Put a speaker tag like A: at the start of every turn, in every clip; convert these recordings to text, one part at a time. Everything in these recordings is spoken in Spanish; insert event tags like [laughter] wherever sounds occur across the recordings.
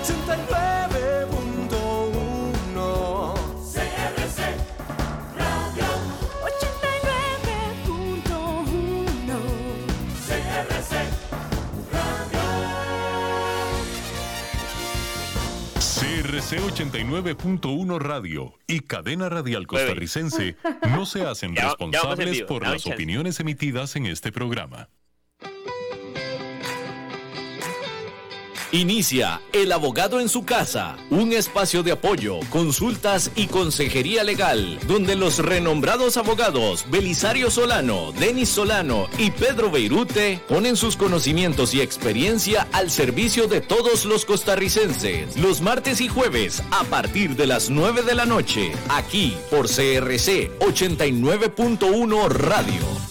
A: 89.1 CRC Radio. 89.1 CRC Radio.
B: CRC 89.1 Radio y Cadena Radial Costarricense no se hacen responsables por las opiniones emitidas en este programa.
C: Inicia El Abogado en su casa, un espacio de apoyo, consultas y consejería legal, donde los renombrados abogados Belisario Solano, Denis Solano y Pedro Beirute ponen sus conocimientos y experiencia al servicio de todos los costarricenses, los martes y jueves a partir de las 9 de la noche, aquí por CRC 89.1 Radio.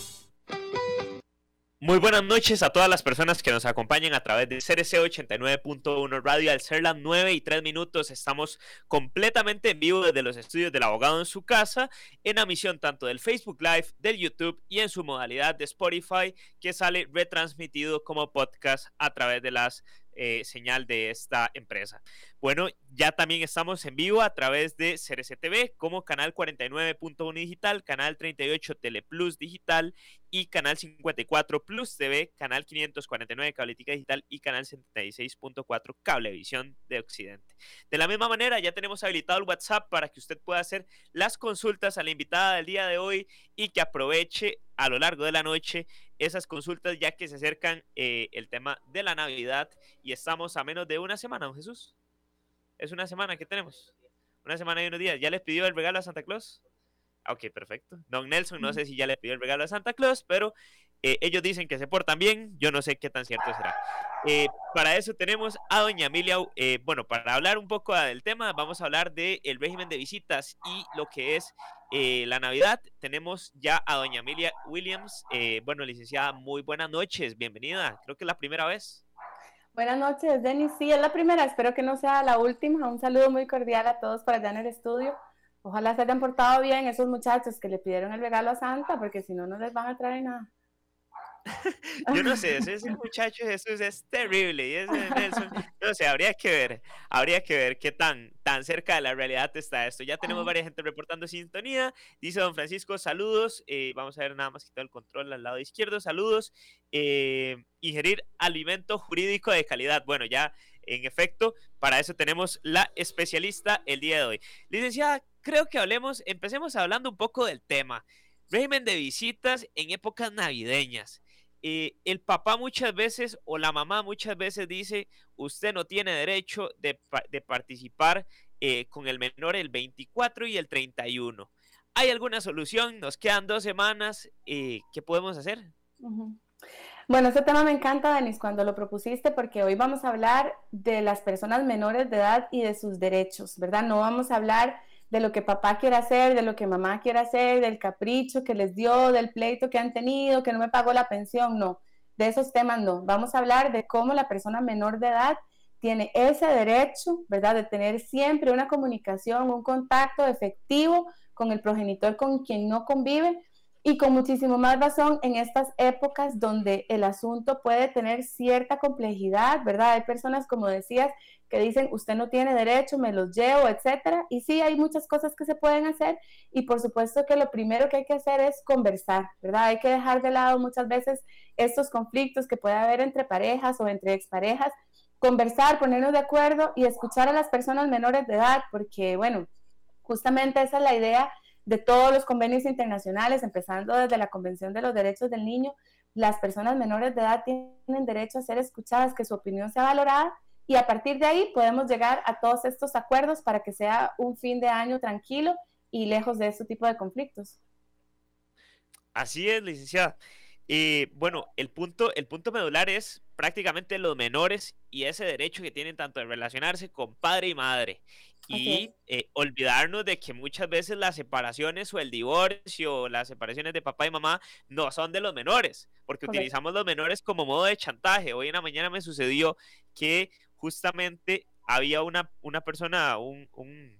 D: Muy buenas noches a todas las personas que nos acompañan a través de CRC 89.1 Radio. Al ser las 9 y 3 minutos, estamos completamente en vivo desde los estudios del abogado en su casa, en emisión tanto del Facebook Live, del YouTube y en su modalidad de Spotify, que sale retransmitido como podcast a través de las eh, señal de esta empresa. Bueno, ya también estamos en vivo a través de CRC-TV como canal 49.1 digital, canal 38 Teleplus digital y canal 54 Plus TV, canal 549 Cabletica Digital y canal 76.4 Cablevisión de Occidente. De la misma manera, ya tenemos habilitado el WhatsApp para que usted pueda hacer las consultas a la invitada del día de hoy y que aproveche a lo largo de la noche esas consultas ya que se acercan eh, el tema de la Navidad y estamos a menos de una semana, don Jesús. Es una semana que tenemos. Una semana y unos días. ¿Ya les pidió el regalo a Santa Claus? Ah, Ok, perfecto. Don Nelson, no sé si ya le pidió el regalo a Santa Claus, pero eh, ellos dicen que se portan bien. Yo no sé qué tan cierto será. Eh, para eso tenemos a doña Emilia. eh, bueno, para hablar un poco del tema, vamos a hablar del régimen de visitas y lo que es eh, la Navidad. Tenemos ya a doña Emilia Williams. Eh, bueno, licenciada, muy buenas noches. Bienvenida. Creo que es la primera vez.
E: Buenas noches, Denis. Sí, es la primera, espero que no sea la última. Un saludo muy cordial a todos por allá en el estudio. Ojalá se hayan portado bien esos muchachos que le pidieron el regalo a Santa, porque si no, no les van a traer nada. [laughs]
D: Yo no sé, ese, ese muchacho Jesús es terrible y ese Nelson, [laughs] no sé, habría que ver, habría que ver qué tan, tan cerca de la realidad está esto. Ya tenemos varias gente reportando sintonía, dice don Francisco, saludos, eh, vamos a ver nada más quitar el control al lado izquierdo, saludos, eh, ingerir alimento jurídico de calidad. Bueno, ya en efecto, para eso tenemos la especialista el día de hoy. Licenciada, creo que hablemos, empecemos hablando un poco del tema. Régimen de visitas en épocas navideñas. Eh, el papá muchas veces o la mamá muchas veces dice, usted no tiene derecho de, de participar eh, con el menor el 24 y el 31. ¿Hay alguna solución? Nos quedan dos semanas. eh, ¿Qué podemos hacer?
E: Bueno, ese tema me encanta, Denis, cuando lo propusiste, porque hoy vamos a hablar de las personas menores de edad y de sus derechos, ¿verdad? No vamos a hablar de lo que papá quiere hacer, de lo que mamá quiere hacer, del capricho que les dio, del pleito que han tenido, que no me pagó la pensión, no. De esos temas no. Vamos a hablar de cómo la persona menor de edad tiene ese derecho, ¿verdad? De tener siempre una comunicación, un contacto efectivo con el progenitor con quien no convive y con muchísimo más razón en estas épocas donde el asunto puede tener cierta complejidad, ¿verdad? Hay personas, como decías, que dicen, usted no tiene derecho, me los llevo, etcétera. Y sí, hay muchas cosas que se pueden hacer y por supuesto que lo primero que hay que hacer es conversar, ¿verdad? Hay que dejar de lado muchas veces estos conflictos que puede haber entre parejas o entre exparejas, conversar, ponernos de acuerdo y escuchar a las personas menores de edad, porque, bueno, justamente esa es la idea de todos los convenios internacionales, empezando desde la Convención de los Derechos del Niño, las personas menores de edad tienen derecho a ser escuchadas, que su opinión sea valorada y a partir de ahí podemos llegar a todos estos acuerdos para que sea un fin de año tranquilo y lejos de este tipo de conflictos.
D: Así es, licenciada. Eh, bueno, el punto, el punto medular es prácticamente los menores y ese derecho que tienen tanto de relacionarse con padre y madre. Y eh, olvidarnos de que muchas veces las separaciones o el divorcio, o las separaciones de papá y mamá no son de los menores, porque utilizamos los menores como modo de chantaje. Hoy en la mañana me sucedió que justamente había una, una persona, un, un,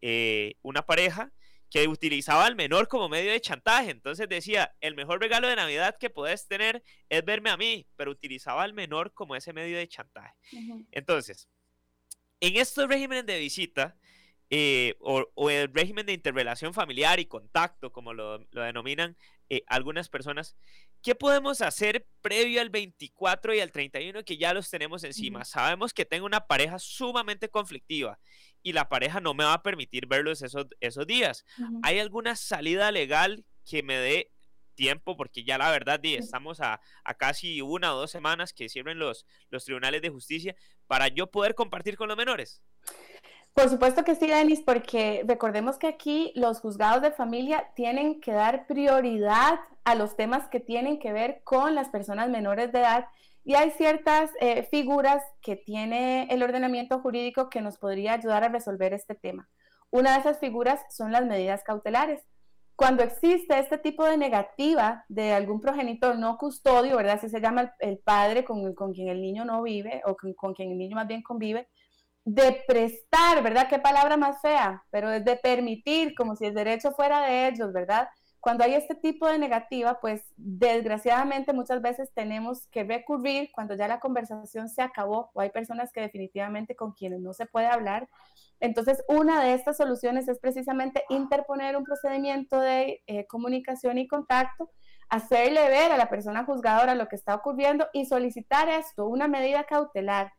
D: eh, una pareja que utilizaba al menor como medio de chantaje. Entonces decía, el mejor regalo de Navidad que puedes tener es verme a mí, pero utilizaba al menor como ese medio de chantaje. Entonces, En estos regímenes de visita, eh, o, el régimen de interrelación familiar y contacto, como lo, denominan eh, algunas personas, ¿qué podemos hacer previo al 24 y al 31 que ya los tenemos encima? Sabemos que tengo una pareja sumamente conflictiva y la pareja no me va a permitir verlos esos, esos días. ¿Hay alguna salida legal que me dé tiempo? Porque ya la verdad, estamos a, a, casi una o dos semanas que cierren los, los tribunales de justicia para yo poder compartir con los menores.
E: Por supuesto que sí, Denis, porque recordemos que aquí los juzgados de familia tienen que dar prioridad a los temas que tienen que ver con las personas menores de edad y hay ciertas eh, figuras que tiene el ordenamiento jurídico que nos podría ayudar a resolver este tema. Una de esas figuras son las medidas cautelares. Cuando existe este tipo de negativa de algún progenitor no custodio, ¿verdad? Así se llama el, padre con, con, quien el niño no vive o con quien el niño más bien convive, de prestar, ¿verdad? Qué palabra más fea, pero es de permitir, como si el derecho fuera de ellos, ¿verdad? Cuando hay este tipo de negativa, pues desgraciadamente muchas veces tenemos que recurrir cuando ya la conversación se acabó o hay personas que definitivamente con quienes no se puede hablar. Entonces, una de estas soluciones es precisamente interponer un procedimiento de eh, comunicación y contacto, hacerle ver a la persona juzgadora lo que está ocurriendo y solicitar esto, una medida cautelar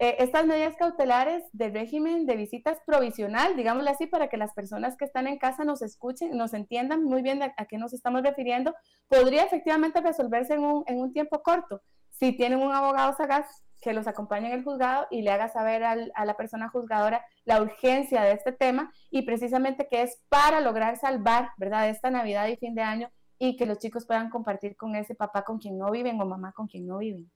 E: eh, estas medidas cautelares de régimen de visitas provisional, digámosle así, para que las personas que están en casa nos escuchen, nos entiendan muy bien a, qué nos estamos refiriendo, podría efectivamente resolverse en un, tiempo corto. Si tienen un abogado sagaz que los acompañe en el juzgado y le haga saber a la persona juzgadora la urgencia de este tema y precisamente que es para lograr salvar, ¿verdad?, esta Navidad y fin de año y que los chicos puedan compartir con ese papá con quien no viven o mamá con quien no viven.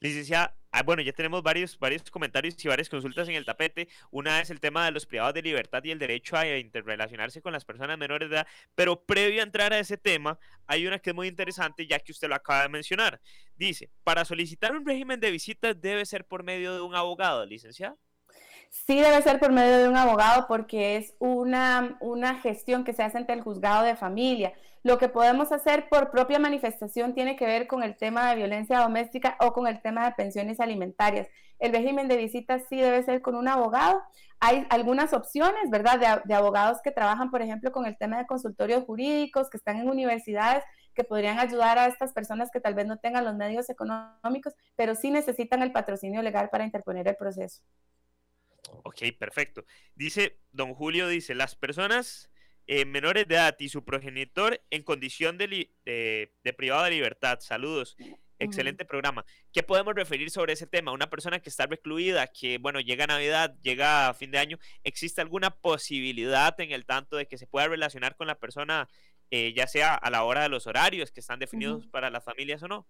D: Licenciada, ah, bueno, ya tenemos varios, varios comentarios y varias consultas en el tapete. Una es el tema de los privados de libertad y el derecho a interrelacionarse con las personas menores de edad. Pero previo a entrar a ese tema, hay una que es muy interesante, ya que usted lo acaba de mencionar. Dice, para solicitar un régimen de visitas debe ser por medio de un abogado, licenciada.
E: Sí debe ser por medio de un abogado porque es una, una gestión que se hace ante el juzgado de familia. Lo que podemos hacer por propia manifestación tiene que ver con el tema de violencia doméstica o con el tema de pensiones alimentarias. El régimen de visitas sí debe ser con un abogado. Hay algunas opciones, ¿verdad?, de, abogados que trabajan, por ejemplo, con el tema de consultorios jurídicos, que están en universidades, que podrían ayudar a estas personas que tal vez no tengan los medios económicos, pero sí necesitan el patrocinio legal para interponer el proceso.
D: Ok, perfecto. Dice, don Julio dice, las personas eh, menores de edad y su progenitor en condición de, de, privado de libertad. Saludos. Excelente programa. ¿Qué podemos referir sobre ese tema? Una persona que está recluida, que, bueno, llega a Navidad, llega a fin de año, ¿existe alguna posibilidad en el tanto de que se pueda relacionar con la persona, eh, ya sea a la hora de los horarios que están definidos para las familias o no?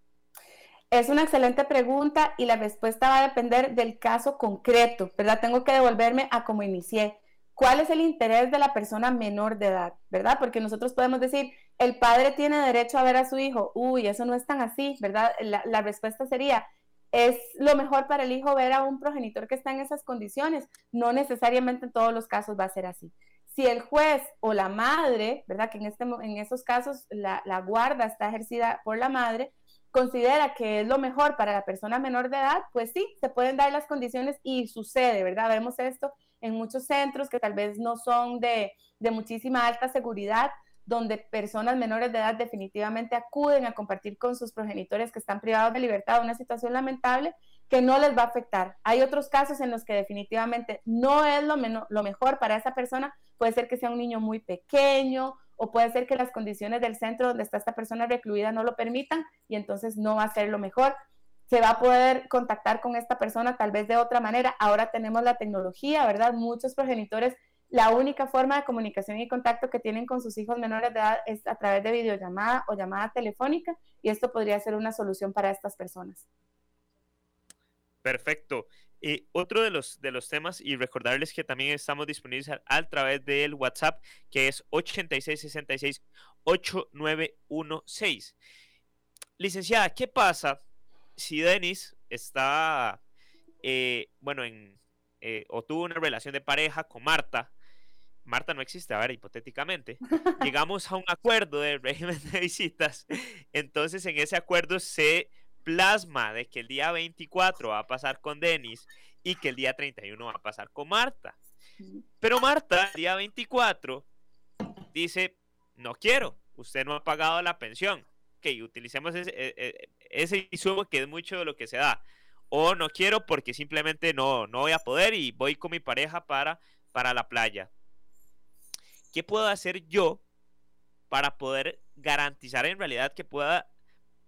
E: Es una excelente pregunta y la respuesta va a depender del caso concreto, ¿verdad? Tengo que devolverme a cómo inicié. ¿Cuál es el interés de la persona menor de edad, verdad? Porque nosotros podemos decir, el padre tiene derecho a ver a su hijo. Uy, eso no es tan así, ¿verdad? La, la respuesta sería, es lo mejor para el hijo ver a un progenitor que está en esas condiciones. No necesariamente en todos los casos va a ser así. Si el juez o la madre, ¿verdad? Que en, este, en esos casos la, la guarda está ejercida por la madre, considera que es lo mejor para la persona menor de edad, pues sí, se pueden dar las condiciones y sucede, ¿verdad? Vemos esto en muchos centros que tal vez no son de, muchísima alta seguridad, donde personas menores de edad definitivamente acuden a compartir con sus progenitores que están privados de libertad, una situación lamentable que no les va a afectar. Hay otros casos en los que definitivamente no es lo, lo mejor para esa persona, puede ser que sea un niño muy pequeño o puede ser que las condiciones del centro donde está esta persona recluida no lo permitan y entonces no va a ser lo mejor. Se va a poder contactar con esta persona tal vez de otra manera. Ahora tenemos la tecnología, ¿verdad? Muchos progenitores, la única forma de comunicación y contacto que tienen con sus hijos menores de edad es a través de videollamada o llamada telefónica y esto podría ser una solución para estas personas.
D: Perfecto. Eh, otro de los, de los temas, y recordarles que también estamos disponibles a, través del WhatsApp, que es 8666-8916. Licenciada, ¿qué pasa si Denis está, eh, bueno, en, eh, o tuvo una relación de pareja con Marta? Marta no existe, a ver, hipotéticamente. [laughs] Llegamos a un acuerdo de régimen de visitas. Entonces, en ese acuerdo se plasma de que el día 24 va a pasar con Denis y que el día 31 va a pasar con Marta. Pero Marta, el día 24, dice, no quiero, usted no ha pagado la pensión. Ok, utilicemos ese, e, e, ese insumo que es mucho de lo que se da. O no quiero porque simplemente no, no voy a poder y voy con mi pareja para, para la playa. ¿Qué puedo hacer yo para poder garantizar en realidad que pueda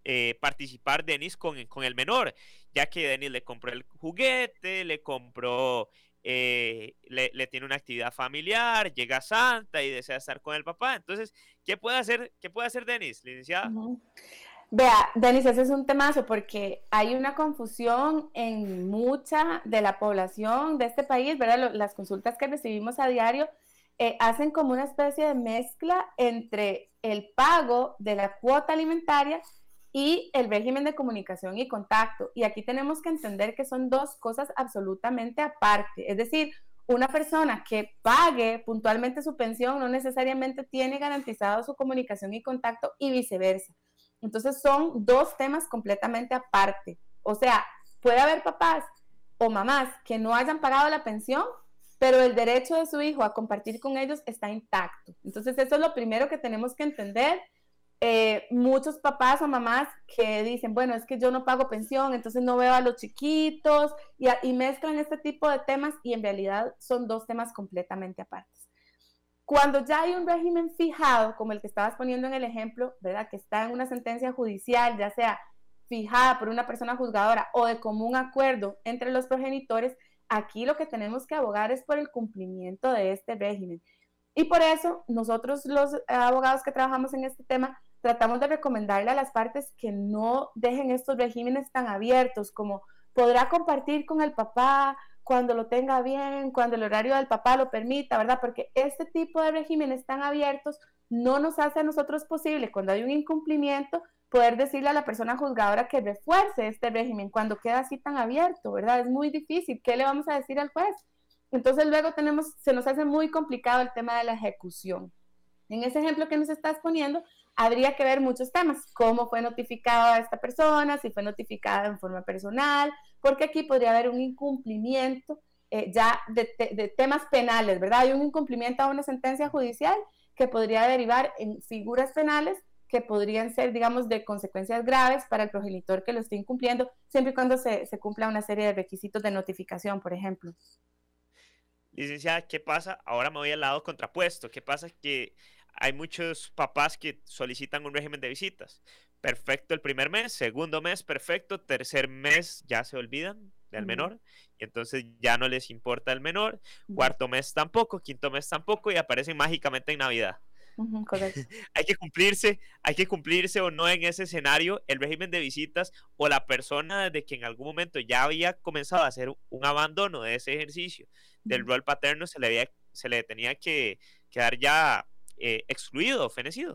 D: eh, participar Denis con, con, el menor, ya que Denis le compró el juguete, le compró, eh, le, tiene una actividad familiar, llega Santa y desea estar con el papá. Entonces, ¿qué puede hacer, qué puede hacer Denis, licenciada?
E: Vea, Denis, ese es un temazo porque hay una confusión en mucha de la población de este país, ¿verdad? Las consultas que recibimos a diario eh, hacen como una especie de mezcla entre el pago de la cuota alimentaria y el régimen de comunicación y contacto. Y aquí tenemos que entender que son dos cosas absolutamente aparte. Es decir, una persona que pague puntualmente su pensión no necesariamente tiene garantizado su comunicación y contacto y viceversa. Entonces son dos temas completamente aparte. O sea, puede haber papás o mamás que no hayan pagado la pensión, pero el derecho de su hijo a compartir con ellos está intacto. Entonces eso es lo primero que tenemos que entender eh, muchos papás o mamás que dicen, bueno, es que yo no pago pensión, entonces no veo a los chiquitos y, y, mezclan este tipo de temas y en realidad son dos temas completamente apartes. Cuando ya hay un régimen fijado, como el que estabas poniendo en el ejemplo, ¿verdad? Que está en una sentencia judicial, ya sea fijada por una persona juzgadora o de común acuerdo entre los progenitores, aquí lo que tenemos que abogar es por el cumplimiento de este régimen. Y por eso nosotros los abogados que trabajamos en este tema tratamos de recomendarle a las partes que no dejen estos regímenes tan abiertos como podrá compartir con el papá cuando lo tenga bien, cuando el horario del papá lo permita, ¿verdad? Porque este tipo de regímenes tan abiertos no nos hace a nosotros posible, cuando hay un incumplimiento, poder decirle a la persona juzgadora que refuerce este régimen cuando queda así tan abierto, ¿verdad? Es muy difícil. ¿Qué le vamos a decir al juez? Entonces luego tenemos, se nos hace muy complicado el tema de la ejecución. En ese ejemplo que nos estás poniendo, habría que ver muchos temas, cómo fue notificada esta persona, si fue notificada en forma personal, porque aquí podría haber un incumplimiento eh, ya de, temas penales, ¿verdad? Hay un incumplimiento a una sentencia judicial que podría derivar en figuras penales que podrían ser, digamos, de consecuencias graves para el progenitor que lo esté incumpliendo, siempre y cuando se, se cumpla una serie de requisitos de notificación, por ejemplo.
D: Licenciada, ¿qué pasa? Ahora me voy al lado contrapuesto. ¿Qué pasa? Que hay muchos papás que solicitan un régimen de visitas. Perfecto el primer mes, segundo mes perfecto, tercer mes ya se olvidan del menor y entonces ya no les importa el menor, cuarto mes tampoco, quinto mes tampoco y aparecen mágicamente en Navidad. [laughs] hay que cumplirse, hay que cumplirse o no en ese escenario el régimen de visitas o la persona de que en algún momento ya había comenzado a hacer un abandono de ese ejercicio del rol paterno se le, había, se le tenía que, quedar ya eh, excluido, fenecido.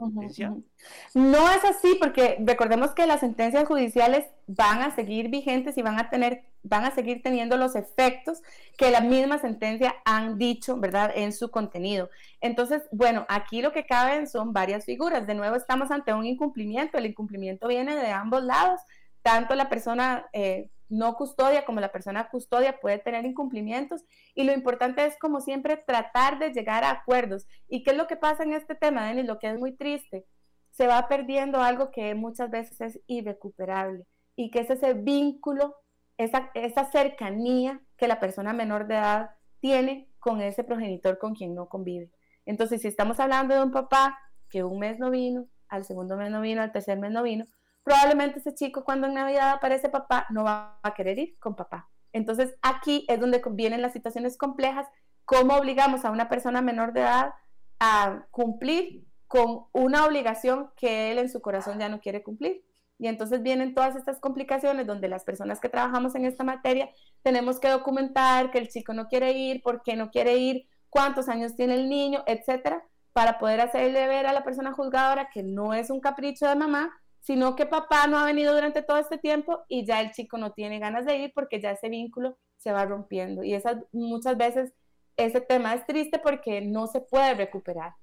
E: No es así, porque recordemos que las sentencias judiciales van a seguir vigentes y van a tener, van a seguir teniendo los efectos que la misma sentencia han dicho, ¿verdad?, en su contenido. Entonces, bueno, aquí lo que caben son varias figuras. De nuevo, estamos ante un incumplimiento. El incumplimiento viene de ambos lados. Tanto la persona eh, no custodia como la persona custodia puede tener incumplimientos y lo importante es como siempre tratar de llegar a acuerdos. ¿Y qué es lo que pasa en este tema, Denis? Lo que es muy triste, se va perdiendo algo que muchas veces es irrecuperable y que es ese vínculo, esa, esa cercanía que la persona menor de edad tiene con ese progenitor con quien no convive. Entonces, si estamos hablando de un papá que un mes no vino, al segundo mes no vino, al tercer mes no vino, probablemente ese chico cuando en Navidad aparece papá no va a querer ir con papá. Entonces aquí es donde vienen las situaciones complejas, cómo obligamos a una persona menor de edad a cumplir con una obligación que él en su corazón ya no quiere cumplir. Y entonces vienen todas estas complicaciones donde las personas que trabajamos en esta materia tenemos que documentar que el chico no quiere ir, por qué no quiere ir, cuántos años tiene el niño, etcétera, para poder hacerle ver a la persona juzgadora que no es un capricho de mamá, sino que papá no ha venido durante todo este tiempo y ya el chico no tiene ganas de ir porque ya ese vínculo se va rompiendo. Y esas, muchas veces ese tema es triste porque no se puede recuperar.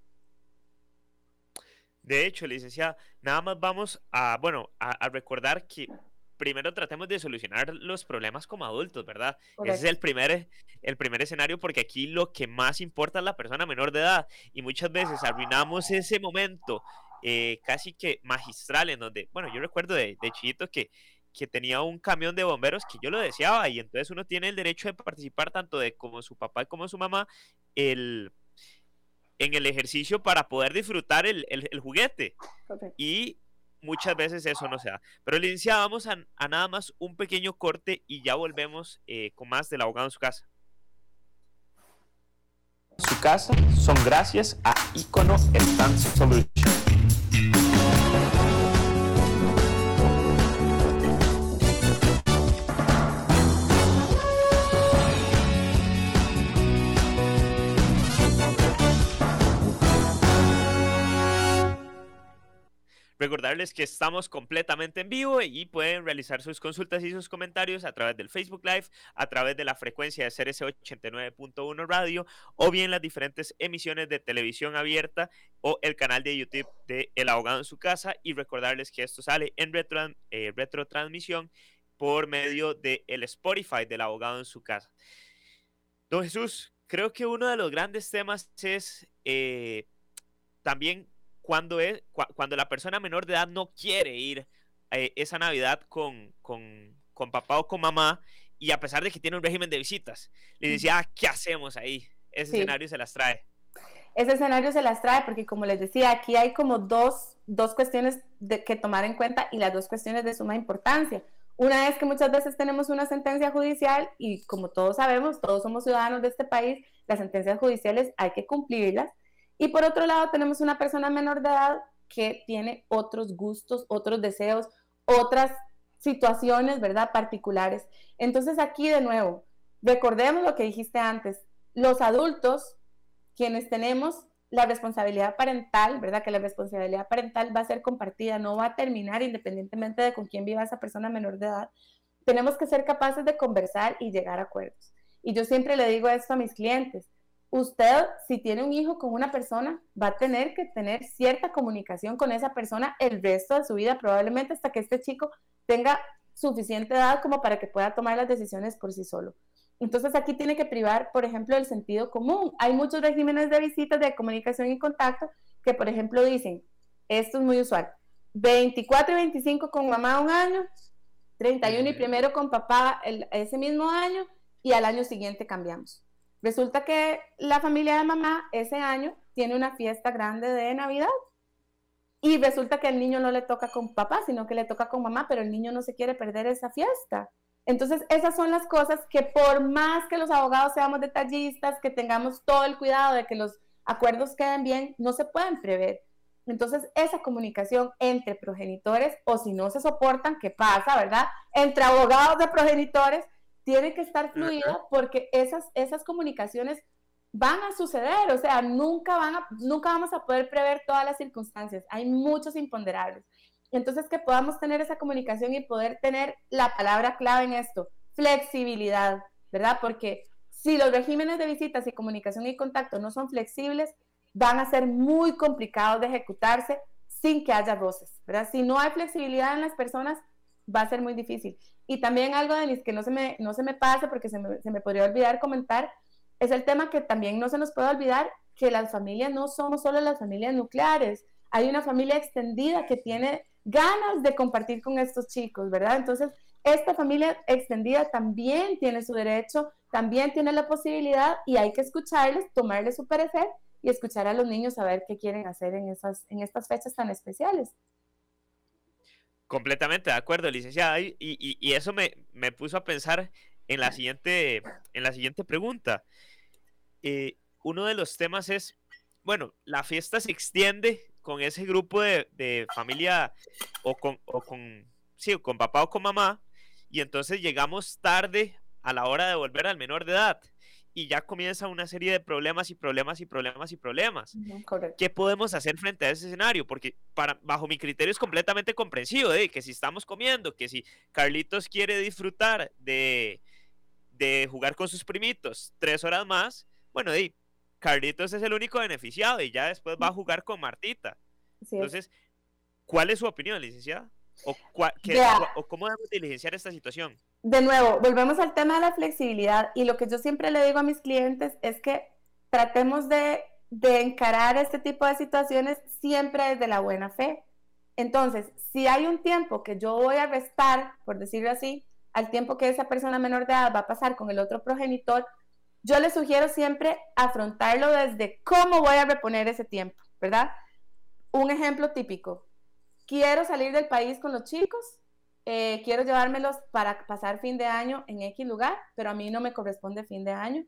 D: De hecho, licenciada, nada más vamos a, bueno, a, recordar que primero tratemos de solucionar los problemas como adultos, ¿verdad? Ese es el primer, el primer escenario porque aquí lo que más importa es la persona menor de edad y muchas veces arruinamos ese momento eh, casi que magistral en donde, bueno, yo recuerdo de, de chiquito que, que tenía un camión de bomberos que yo lo deseaba y entonces uno tiene el derecho de participar tanto de como su papá como su mamá el, en el ejercicio para poder disfrutar el, el, juguete. Y muchas veces eso no se da. Pero licenciada, vamos a, nada más un pequeño corte y ya volvemos eh, con más del abogado en su casa. Su casa son gracias a Icono Advanced Solution. Recordarles que estamos completamente en vivo y pueden realizar sus consultas y sus comentarios a través del Facebook Live, a través de la frecuencia de CRC 89.1 Radio o bien las diferentes emisiones de televisión abierta o el canal de YouTube de El Abogado en su casa y recordarles que esto sale en retro, eh, retrotransmisión por medio del el Spotify del Abogado en su casa. Don Jesús, creo que uno de los grandes temas es eh, también cuando, es, cuando la persona menor de edad no quiere ir eh, esa Navidad con, con, con, papá o con mamá y a pesar de que tiene un régimen de visitas, le decía, ah, ¿qué hacemos ahí? Ese escenario se las trae.
E: Ese escenario se las trae porque, como les decía, aquí hay como dos, dos cuestiones de, que tomar en cuenta y las dos cuestiones de suma importancia. Una es que muchas veces tenemos una sentencia judicial y como todos sabemos, todos somos ciudadanos de este país, las sentencias judiciales hay que cumplirlas y por otro lado, tenemos una persona menor de edad que tiene otros gustos, otros deseos, otras situaciones, ¿verdad? Particulares. Entonces aquí de nuevo, recordemos lo que dijiste antes, los adultos, quienes tenemos la responsabilidad parental, ¿verdad? Que la responsabilidad parental va a ser compartida, no va a terminar independientemente de con quién viva esa persona menor de edad. Tenemos que ser capaces de conversar y llegar a acuerdos. Y yo siempre le digo esto a mis clientes, usted, si tiene un hijo con una persona, va a tener que tener cierta comunicación con esa persona el resto de su vida, probablemente hasta que este chico tenga suficiente edad como para que pueda tomar las decisiones por sí solo. Entonces aquí tiene que privar, por ejemplo, el sentido común. Hay muchos regímenes de visitas, de comunicación y contacto que, por ejemplo, dicen, esto es muy usual, 24 y 25 con mamá un año, 31 y primero con papá ese mismo año y al año siguiente cambiamos. Resulta que la familia de mamá ese año tiene una fiesta grande de Navidad y resulta que el niño no le toca con papá, sino que le toca con mamá, pero el niño no se quiere perder esa fiesta. Entonces, esas son las cosas que por más que los abogados seamos detallistas, que tengamos todo el cuidado de que los acuerdos queden bien, no se pueden prever. Entonces, esa comunicación entre progenitores, o si no se soportan, ¿qué pasa, verdad? Entre abogados de progenitores, tiene que estar fluida porque esas, esas comunicaciones van a suceder, o sea, nunca, van a, nunca vamos a poder prever todas las circunstancias, hay muchos imponderables. Entonces, que podamos tener esa comunicación y poder tener la palabra clave en esto, flexibilidad, ¿verdad? Porque si los regímenes de visitas y comunicación y contacto no son flexibles, van a ser muy complicados de ejecutarse sin que haya roces, ¿verdad? Si no hay flexibilidad en las personas, va a ser muy difícil. Y también algo, Denis, que no se me, no se me pase porque se me, se me podría olvidar comentar, es el tema que también no se nos puede olvidar, que las familias no somos solo las familias nucleares, hay una familia extendida que tiene ganas de compartir con estos chicos, ¿verdad? Entonces, esta familia extendida también tiene su derecho, también tiene la posibilidad y hay que escucharles, tomarles su parecer y escuchar a los niños a ver qué quieren hacer en, esas, en estas fechas tan especiales.
D: Completamente de acuerdo, licenciada. Y, eso me, me, puso a pensar en la siguiente, en la siguiente pregunta. Eh, uno de los temas es, bueno, la fiesta se extiende con ese grupo de, de familia o con, o con, sí, con papá o con mamá, y entonces llegamos tarde a la hora de volver al menor de edad y ya comienza una serie de problemas y problemas y problemas y problemas. ¿Qué podemos hacer frente a ese escenario? Porque para, bajo mi criterio es completamente comprensivo de que si estamos comiendo, que si Carlitos quiere disfrutar de, de jugar con sus primitos tres horas más, bueno, de, Carlitos es el único beneficiado y ya después va a jugar con Martita. Entonces, ¿cuál es su opinión, licenciada? ¿O, ¿O cómo debemos diligenciar esta situación?
E: De nuevo, volvemos al tema de la flexibilidad y lo que yo siempre le digo a mis clientes es que tratemos de, encarar este tipo de situaciones siempre desde la buena fe. Entonces, si hay un tiempo que yo voy a restar, por decirlo así, al tiempo que esa persona menor de edad va a pasar con el otro progenitor, yo le sugiero siempre afrontarlo desde cómo voy a reponer ese tiempo, ¿verdad? Un ejemplo típico. Quiero salir del país con los chicos, eh, quiero llevármelos para pasar fin de año en X lugar, pero a mí no me corresponde fin de año.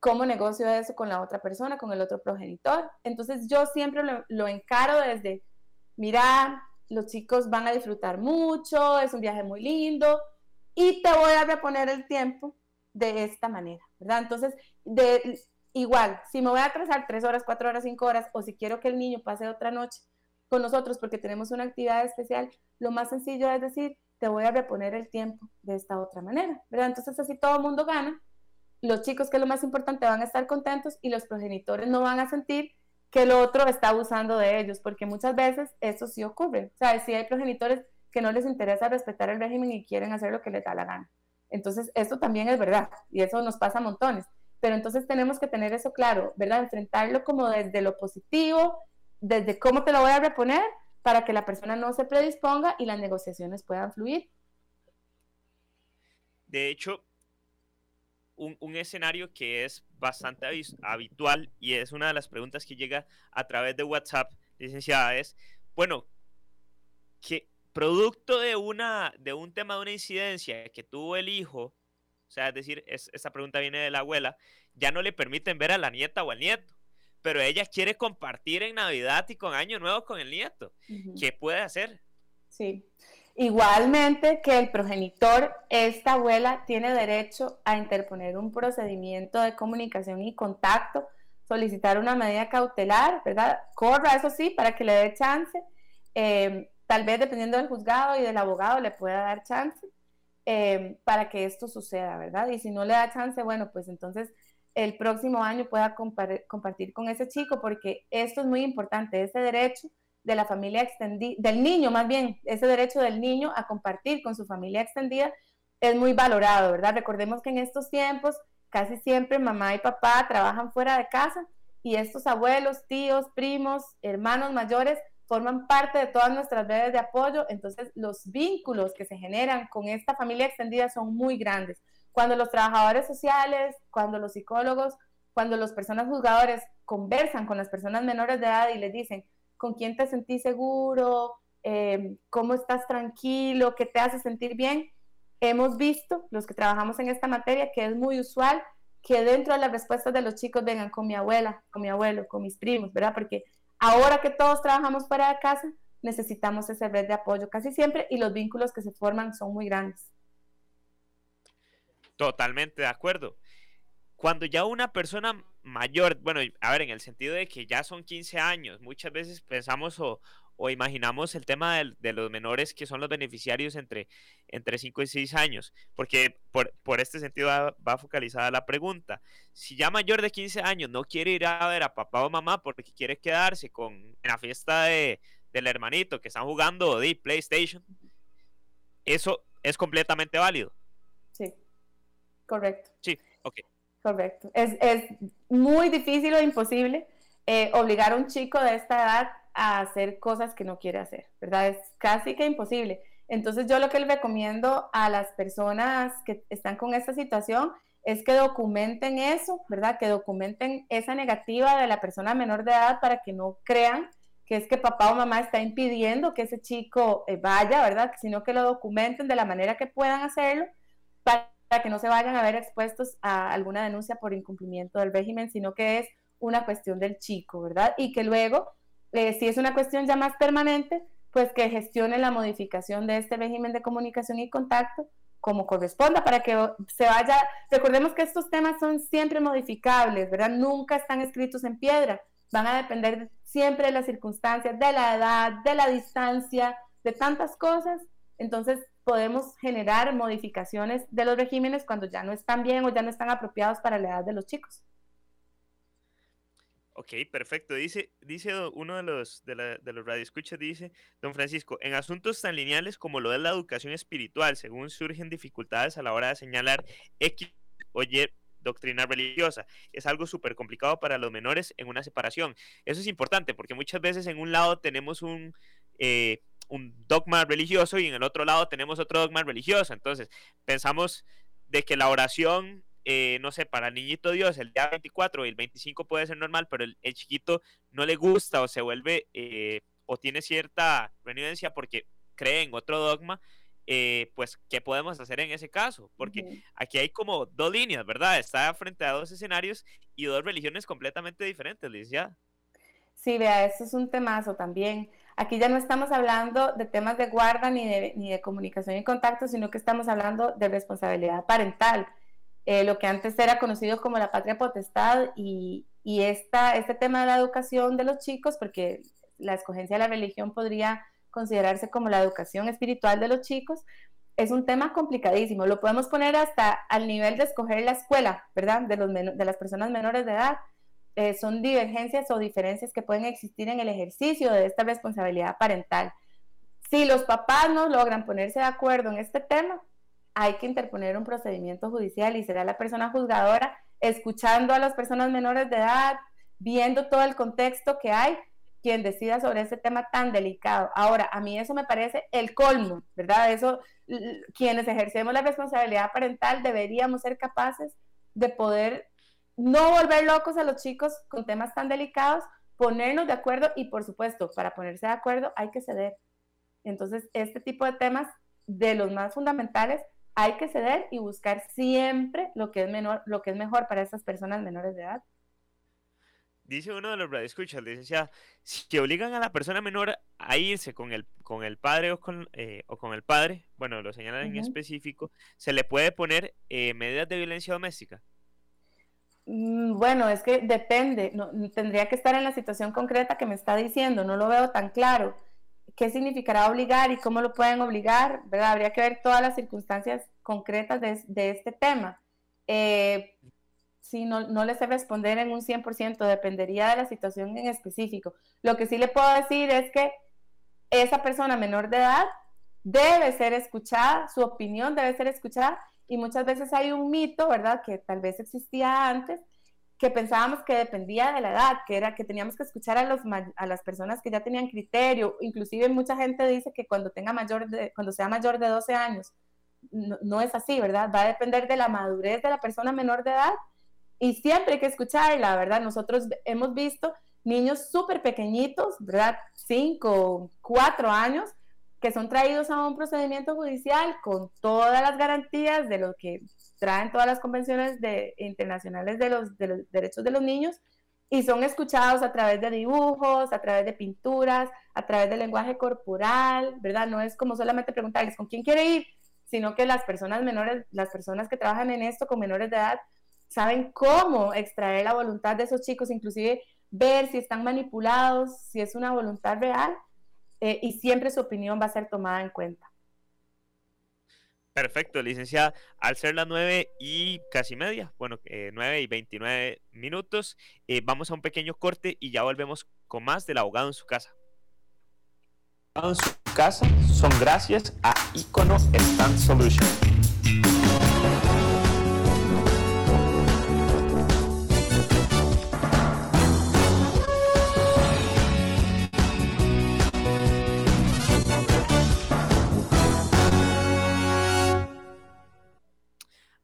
E: ¿Cómo negocio eso con la otra persona, con el otro progenitor? Entonces yo siempre lo, lo encaro desde, mira, los chicos van a disfrutar mucho, es un viaje muy lindo, y te voy a reponer el tiempo de esta manera, ¿verdad? Entonces, de, igual, si me voy a atrasar tres horas, cuatro horas, cinco horas, o si quiero que el niño pase otra noche con nosotros porque tenemos una actividad especial, lo más sencillo es decir, te voy a reponer el tiempo de esta otra manera, ¿verdad? Entonces así todo el mundo gana, los chicos, que es lo más importante, van a estar contentos y los progenitores no van a sentir que el otro está abusando de ellos, porque muchas veces eso sí ocurre. O sea, si hay progenitores que no les interesa respetar el régimen y quieren hacer lo que les da la gana. Entonces, esto también es verdad y eso nos pasa a montones. Pero entonces tenemos que tener eso claro, ¿verdad? Enfrentarlo como desde lo positivo, desde cómo te lo voy a reponer para que la persona no se predisponga y las negociaciones puedan fluir.
D: De hecho, un, escenario que es bastante habitual y es una de las preguntas que llega a través de WhatsApp, licenciada, es, bueno, ¿qué, producto de, una, de un tema de una incidencia que tuvo el hijo, o sea, es decir, es, esta pregunta viene de la abuela, ya no le permiten ver a la nieta o al nieto, pero ella quiere compartir en Navidad y con Año Nuevo con el nieto. ¿Qué puede hacer?
E: Sí. Igualmente que el progenitor, esta abuela tiene derecho a interponer un procedimiento de comunicación y contacto, solicitar una medida cautelar, ¿verdad? Corra, eso sí, para que le dé chance. Eh, Tal vez dependiendo del juzgado y del abogado le pueda dar chance eh, para que esto suceda, ¿verdad? Y si no le da chance, bueno, pues entonces el próximo año pueda compartir con ese chico, porque esto es muy importante, ese derecho de la familia extendida, del niño más bien, ese derecho del niño a compartir con su familia extendida es muy valorado, ¿verdad? Recordemos que en estos tiempos casi siempre mamá y papá trabajan fuera de casa y estos abuelos, tíos, primos, hermanos mayores forman parte de todas nuestras redes de apoyo, entonces los vínculos que se generan con esta familia extendida son muy grandes. Cuando los trabajadores sociales, cuando los psicólogos, cuando las personas juzgadores conversan con las personas menores de edad y les dicen con quién te sentís seguro, eh, cómo estás tranquilo, qué te hace sentir bien, hemos visto, los que trabajamos en esta materia, que es muy usual que dentro de las respuestas de los chicos vengan con mi abuela, con mi abuelo, con mis primos, ¿verdad? Porque Ahora que todos trabajamos fuera de casa, necesitamos ese red de apoyo casi siempre y los vínculos que se forman son muy grandes.
D: Totalmente de acuerdo. Cuando ya una persona mayor, bueno, a ver, en el sentido de que ya son 15 años, muchas veces pensamos o, imaginamos el tema de, los menores que son los beneficiarios entre, entre 5 y 6 años, porque por, este sentido va, focalizada la pregunta. Si ya mayor de 15 años no quiere ir a ver a papá o mamá porque quiere quedarse con, en la fiesta de, del hermanito que están jugando de PlayStation, eso es completamente válido.
E: Correcto.
D: Sí, ok.
E: Correcto. Es, es muy difícil o imposible eh, obligar a un chico de esta edad a hacer cosas que no quiere hacer, ¿verdad? Es casi que imposible. Entonces yo lo que le recomiendo a las personas que están con esta situación es que documenten eso, ¿verdad? Que documenten esa negativa de la persona menor de edad para que no crean que es que papá o mamá está impidiendo que ese chico eh, vaya, ¿verdad? Sino que lo documenten de la manera que puedan hacerlo para que no se vayan a ver expuestos a alguna denuncia por incumplimiento del régimen, sino que es una cuestión del chico, ¿verdad? Y que luego eh, si es una cuestión ya más permanente, pues que gestione la modificación de este régimen de comunicación y contacto como corresponda para que se vaya, recordemos que estos temas son siempre modificables, ¿verdad? Nunca están escritos en piedra, van a depender siempre de las circunstancias, de la edad, de la distancia, de tantas cosas, entonces podemos generar modificaciones de los regímenes cuando ya no están bien o ya no están apropiados para la edad de los chicos.
D: Ok, perfecto. Dice, dice uno de los, de, la, de los radioescuchas, dice, don Francisco, en asuntos tan lineales como lo de la educación espiritual, según surgen dificultades a la hora de señalar X o Y doctrina religiosa. Es algo súper complicado para los menores en una separación. Eso es importante porque muchas veces en un lado tenemos un, eh, un dogma religioso y en el otro lado tenemos otro dogma religioso. Entonces, pensamos de que la oración eh, no sé, para el niñito Dios el día 24 y el 25 puede ser normal, pero el, chiquito no le gusta o se vuelve eh, o tiene cierta renuencia porque cree en otro dogma, eh, pues, ¿qué podemos hacer en ese caso? Porque aquí hay como dos líneas, ¿verdad? Está frente a dos escenarios y dos religiones completamente diferentes, Licia.
E: Sí, vea, eso es un temazo también. Aquí ya no estamos hablando de temas de guarda ni de, ni de comunicación y contacto, sino que estamos hablando de responsabilidad parental. Eh, lo que antes era conocido como la patria potestad y, y esta, este tema de la educación de los chicos, porque la escogencia de la religión podría considerarse como la educación espiritual de los chicos, es un tema complicadísimo. Lo podemos poner hasta al nivel de escoger la escuela, ¿verdad? De, los de las personas menores de edad. Eh, son divergencias o diferencias que pueden existir en el ejercicio de esta responsabilidad parental. Si los papás no logran ponerse de acuerdo en este tema, hay que interponer un procedimiento judicial y será la persona juzgadora escuchando a las personas menores de edad, viendo todo el contexto que hay, quien decida sobre este tema tan delicado. Ahora, a mí eso me parece el colmo, ¿verdad? Eso, quienes ejercemos la responsabilidad parental deberíamos ser capaces de poder no volver locos a los chicos con temas tan delicados, ponernos de acuerdo y por supuesto, para ponerse de acuerdo hay que ceder. Entonces, este tipo de temas de los más fundamentales hay que ceder y buscar siempre lo que es, menor, lo que es mejor para esas personas menores de edad.
D: Dice uno de los radioescuchas, decía, si obligan a la persona menor a irse con el, con el padre o con, eh, o con el padre, bueno, lo señalan en específico, ¿se le puede poner eh, medidas de violencia doméstica?
E: Mm, bueno, es que depende, no, tendría que estar en la situación concreta que me está diciendo, no lo veo tan claro qué significará obligar y cómo lo pueden obligar, ¿verdad? Habría que ver todas las circunstancias concretas de, este tema. Eh, si no, no les sé responder en un 100%, dependería de la situación en específico. Lo que sí le puedo decir es que esa persona menor de edad debe ser escuchada, su opinión debe ser escuchada y muchas veces hay un mito, ¿verdad? Que tal vez existía antes, que pensábamos que dependía de la edad, que era que teníamos que escuchar a, los, a las personas que ya tenían criterio, inclusive mucha gente dice que cuando, tenga mayor de, cuando sea mayor de 12 años, no, es así, ¿verdad? Va a depender de la madurez de la persona menor de edad y siempre hay que escucharla, ¿verdad? Nosotros hemos visto niños súper pequeñitos, ¿verdad? 5, 4 años, que son traídos a un procedimiento judicial con todas las garantías de lo que traen todas las convenciones internacionales de los, de los derechos de los niños y son escuchados a través de dibujos, a través de pinturas, a través del lenguaje corporal, ¿verdad? No es como solamente preguntarles con quién quiere ir, sino que las personas menores, las personas que trabajan en esto con menores de edad, saben cómo extraer la voluntad de esos chicos, inclusive ver si están manipulados, si es una voluntad real, eh, y siempre su opinión va a ser tomada en cuenta.
D: Perfecto, licenciada. Al ser las nueve y casi media, bueno, eh, nueve y 29 minutos, eh, vamos a un pequeño corte y ya volvemos con más del abogado en su casa. En su casa son gracias a Icono Stand Solution.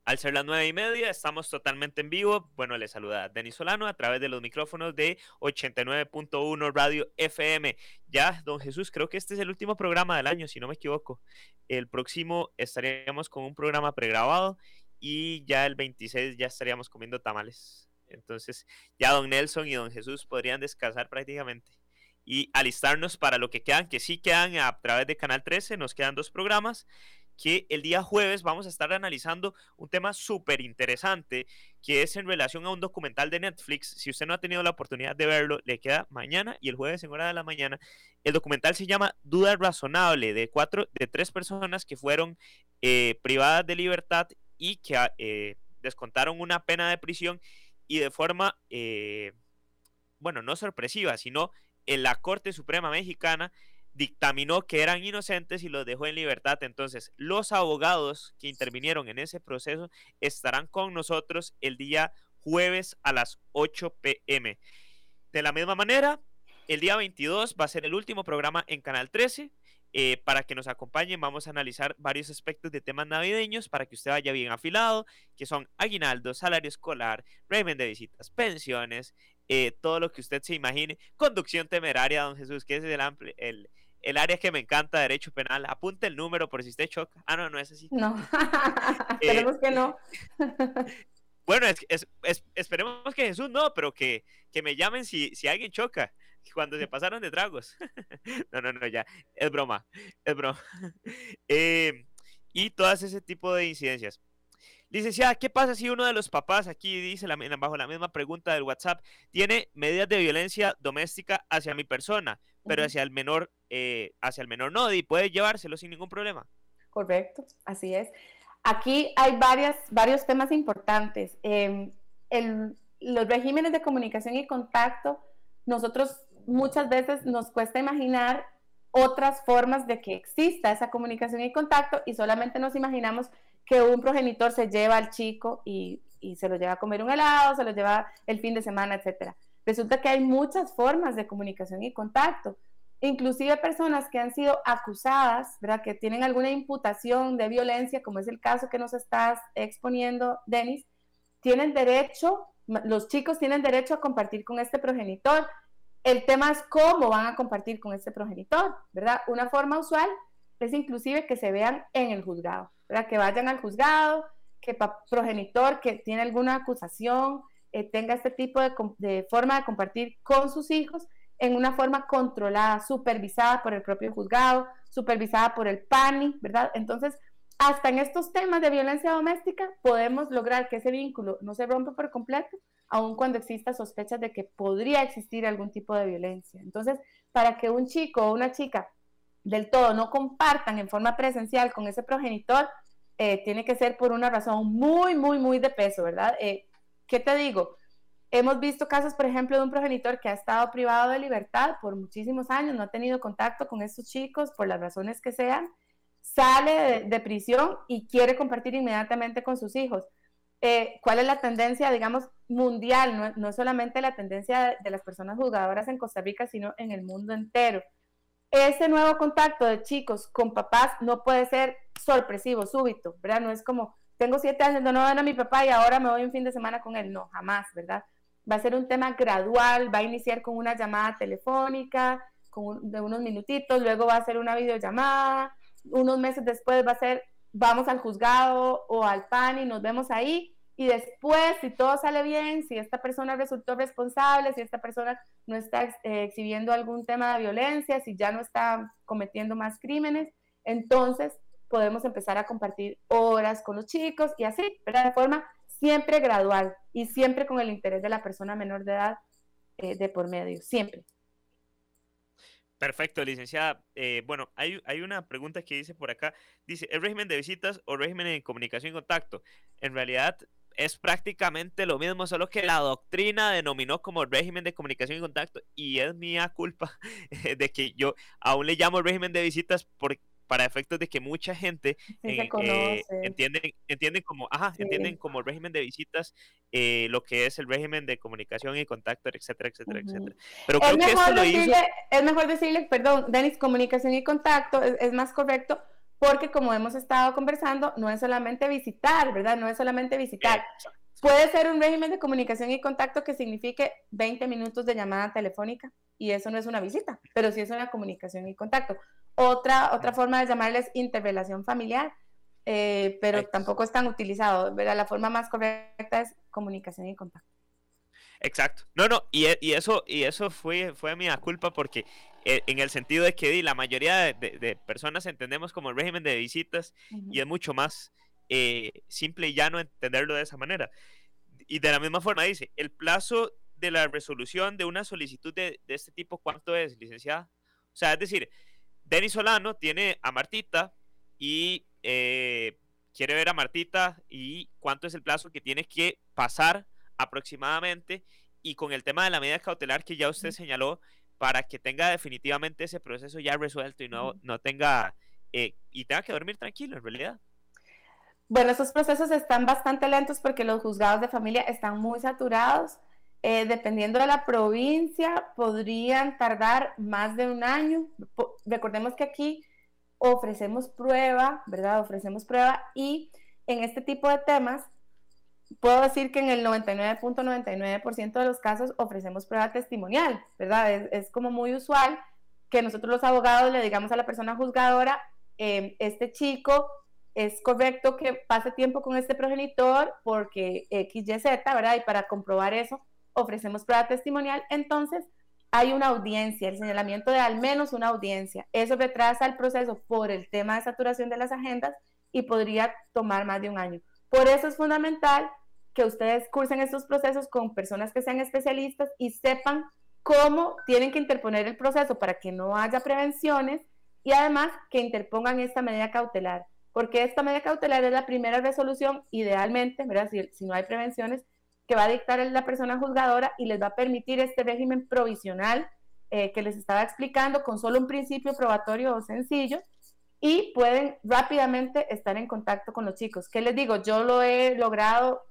D: Al ser las nueve y media, estamos totalmente en vivo. Bueno, le saluda Denis Solano a través de los micrófonos de 89.1 Radio FM. Ya, don Jesús, creo que este es el último programa del año, si no me equivoco. El próximo estaríamos con un programa pregrabado y ya el 26 ya estaríamos comiendo tamales. Entonces, ya don Nelson y don Jesús podrían descansar prácticamente y alistarnos para lo que quedan, que sí quedan a través de Canal 13, nos quedan dos programas que el día jueves vamos a estar analizando un tema súper interesante que es en relación a un documental de Netflix. Si usted no ha tenido la oportunidad de verlo, le queda mañana y el jueves en hora de la mañana. El documental se llama Duda Razonable de cuatro, de tres personas que fueron eh, privadas de libertad y que ah, eh, descontaron una pena de prisión y de forma eh, bueno, no sorpresiva, sino en la Corte Suprema Mexicana dictaminó que eran inocentes y los dejó en libertad. Entonces, los abogados que intervinieron en ese proceso estarán con nosotros el día jueves a las 8 pm. De la misma manera, el día 22 va a ser el último programa en Canal 13. Eh, para que nos acompañen, vamos a analizar varios aspectos de temas navideños para que usted vaya bien afilado, que son aguinaldo, salario escolar, régimen de visitas, pensiones, eh, todo lo que usted se imagine, conducción temeraria, don Jesús, que es el, el, el área que me encanta, derecho penal. Apunte el número por si usted choca. Ah, no, no es así.
E: No, [laughs] esperemos que no. [laughs]
D: bueno, es, es, esperemos que Jesús no, pero que, que me llamen si, si alguien choca [laughs] cuando se pasaron de tragos. no, no, no, ya, es broma, es broma. Eh, y todas ese tipo de incidencias. Licenciada, ¿qué pasa si uno de los papás, aquí dice la, bajo la misma pregunta del WhatsApp, tiene medidas de violencia doméstica hacia mi persona, pero hacia el menor, eh, hacia el menor no, y puede llevárselo sin ningún problema?
E: Correcto, así es. Aquí hay varias, varios temas importantes. Em, los regímenes de comunicación y contacto, nosotros muchas veces nos cuesta imaginar otras formas de que exista esa comunicación y contacto y solamente nos imaginamos que un progenitor se lleva al chico y, se lo lleva a comer un helado, se lo lleva el fin de semana, etc. Resulta que hay muchas formas de comunicación y contacto. Inclusive personas que han sido acusadas, ¿verdad? que tienen alguna imputación de violencia, como es el caso que nos estás exponiendo, Denis, tienen derecho, los chicos tienen derecho a compartir con este progenitor. El tema es cómo van a compartir con este progenitor, ¿verdad? Una forma usual es inclusive que se vean en el juzgado que vayan al juzgado, que progenitor que tiene alguna acusación eh, tenga este tipo de, forma de compartir con sus hijos en una forma controlada, supervisada por el propio juzgado, supervisada por el PANI, ¿verdad? Entonces, hasta en estos temas de violencia doméstica podemos lograr que ese vínculo no se rompa por completo, aun cuando exista sospechas de que podría existir algún tipo de violencia. Entonces, para que un chico o una chica del todo no compartan en forma presencial con ese progenitor, eh, tiene que ser por una razón muy, muy, muy de peso, ¿verdad? Eh, ¿Qué te digo? Hemos visto casos, por ejemplo, de un progenitor que ha estado privado de libertad por muchísimos años, no ha tenido contacto con estos chicos por las razones que sean, sale de, prisión y quiere compartir inmediatamente con sus hijos. Eh, ¿Cuál es la tendencia, digamos, mundial? No, no solamente la tendencia de las personas jugadoras en Costa Rica, sino en el mundo entero ese nuevo contacto de chicos con papás no puede ser sorpresivo, súbito, ¿verdad? No es como, tengo siete años, no, no a mi papá y ahora me voy un fin de semana con él. No, jamás, ¿verdad? Va a ser un tema gradual, va a iniciar con una llamada telefónica con de unos minutitos, luego va a ser una videollamada, unos meses después va a ser, vamos al juzgado o al PAN y nos vemos ahí y después, si todo sale bien, si esta persona resultó responsable, si esta persona no está eh, exhibiendo algún tema de violencia, si ya no está cometiendo más crímenes, entonces podemos empezar a compartir horas con los chicos y así, pero de forma siempre gradual y siempre con el interés de la persona menor de edad eh, de por medio, siempre.
D: Perfecto, licenciada. Eh, bueno, hay, hay, una pregunta que dice por acá. Dice, ¿el régimen de visitas o régimen de comunicación y contacto? En realidad, es prácticamente lo mismo, solo que la doctrina denominó como régimen de comunicación y contacto y es mía culpa [laughs] de que yo aún le llamo régimen de visitas por, para efectos de que mucha gente
E: eh,
D: entienden, entienden como, ajá, entienden como régimen de visitas eh, lo que es el régimen de comunicación y contacto, etcétera, etcétera, etcétera. Pero creo que esto lo hizo...
E: Es mejor decirle, perdón, Denis, comunicación y contacto es más correcto porque como hemos estado conversando, no es solamente visitar, ¿verdad? No es solamente visitar. Puede ser un régimen de comunicación y contacto que signifique 20 minutos de llamada telefónica y eso no es una visita, pero sí es una comunicación y contacto. Otra, otra forma de llamarles es interrelación familiar, eh, pero tampoco es tan utilizado, ¿verdad? La forma más correcta es comunicación y contacto.
D: Exacto. No, no, y, y, eso, y eso fue, fue mi culpa porque eh, en el sentido de que la mayoría de, personas entendemos como el régimen de visitas y es mucho más eh, simple y llano entenderlo de esa manera. Y de la misma forma dice, el plazo de la resolución de una solicitud de, este tipo, ¿cuánto es, licenciada? O sea, es decir, Denis Solano tiene a Martita y eh, quiere ver a Martita y cuánto es el plazo que tiene que pasar aproximadamente y con el tema de la medida cautelar que ya usted señaló, para que tenga definitivamente ese proceso ya resuelto y no, no tenga, eh, y tenga que dormir tranquilo en realidad.
E: Bueno, esos procesos están bastante lentos porque los juzgados de familia están muy saturados. Eh, dependiendo de la provincia, podrían tardar más de un año. Recordemos que aquí ofrecemos prueba, ¿verdad? Ofrecemos prueba y en este tipo de temas, puedo decir que en el 99.99% de los casos ofrecemos prueba testimonial, ¿verdad? Es, como muy usual que nosotros los abogados le digamos a la persona juzgadora, em, este chico es correcto que pase tiempo con este progenitor porque X, Y, Z, ¿verdad? Y para comprobar eso, ofrecemos prueba testimonial. Entonces, hay una audiencia, el señalamiento de al menos una audiencia. Eso retrasa el proceso por el tema de saturación de las agendas y podría tomar más de un año. Por eso es fundamental que ustedes cursen estos procesos con personas que sean especialistas y sepan cómo tienen que interponer el proceso para que no haya prevenciones y además que interpongan esta medida cautelar, porque esta medida cautelar es la primera resolución, idealmente, ¿verdad? Si, no hay prevenciones, que va a dictar la persona juzgadora y les va a permitir este régimen provisional eh, que les estaba explicando con solo un principio probatorio o sencillo y pueden rápidamente estar en contacto con los chicos. ¿Qué les digo? Yo lo he logrado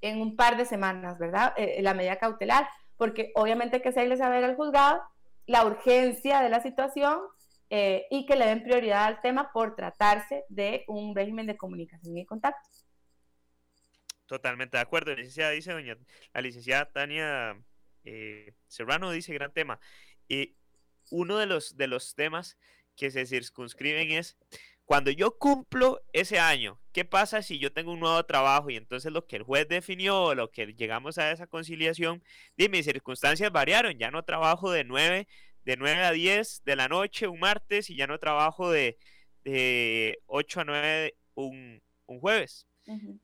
E: en un par de semanas, ¿verdad? Eh, la medida cautelar, porque obviamente hay que hacerle saber al juzgado la urgencia de la situación eh, y que le den prioridad al tema por tratarse de un régimen de comunicación y contacto.
D: Totalmente de acuerdo, licenciada, dice doña, la licenciada Tania eh, Serrano dice gran tema. Y uno de los, de los temas que se circunscriben es cuando yo cumplo ese año, ¿qué pasa si yo tengo un nuevo trabajo y entonces lo que el juez definió, lo que llegamos a esa conciliación, de mis circunstancias variaron, ya no trabajo de 9, de 9 a 10 de la noche un martes y ya no trabajo de, de 8 a 9 un, un jueves.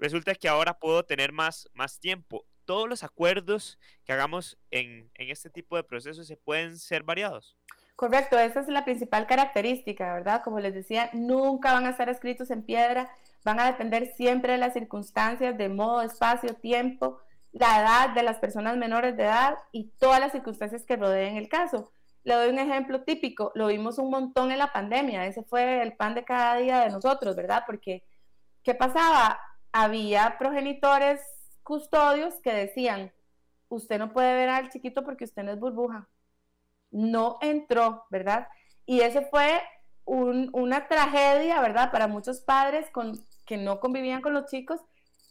D: Resulta que ahora puedo tener más, más tiempo. Todos los acuerdos que hagamos en, en este tipo de procesos se pueden ser variados.
E: Correcto, esa es la principal característica, ¿verdad? Como les decía, nunca van a estar escritos en piedra, van a depender siempre de las circunstancias, de modo, espacio, tiempo, la edad de las personas menores de edad y todas las circunstancias que rodeen el caso. Le doy un ejemplo típico, lo vimos un montón en la pandemia, ese fue el pan de cada día de nosotros, ¿verdad? Porque, ¿qué pasaba? Había progenitores custodios que decían, usted no puede ver al chiquito porque usted no es burbuja, no entró, ¿verdad? Y ese fue una tragedia, ¿verdad? Para muchos padres con, que no convivían con los chicos